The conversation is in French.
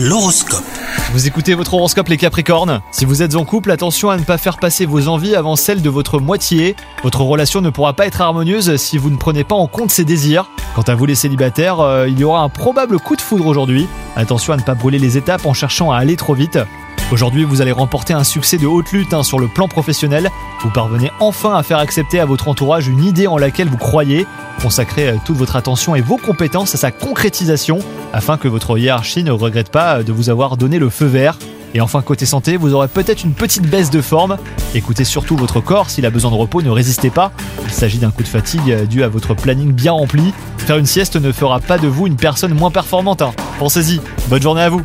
L'horoscope. Vous écoutez votre horoscope les Capricornes? Si vous êtes en couple, attention à ne pas faire passer vos envies avant celles de votre moitié. Votre relation ne pourra pas être harmonieuse si vous ne prenez pas en compte ses désirs. Quant à vous les célibataires, euh, il y aura un probable coup de foudre aujourd'hui. Attention à ne pas brûler les étapes en cherchant à aller trop vite. Aujourd'hui, vous allez remporter un succès de haute lutte hein, sur le plan professionnel. Vous parvenez enfin à faire accepter à votre entourage une idée en laquelle vous croyez. Consacrez euh, toute votre attention et vos compétences à sa concrétisation afin que votre hiérarchie ne regrette pas euh, de vous avoir donné le feu vert. Et enfin, côté santé, vous aurez peut-être une petite baisse de forme. Écoutez surtout votre corps, s'il a besoin de repos, ne résistez pas. Il s'agit d'un coup de fatigue euh, dû à votre planning bien rempli. Faire une sieste ne fera pas de vous une personne moins performante. hein. Pensez-y, bonne journée à vous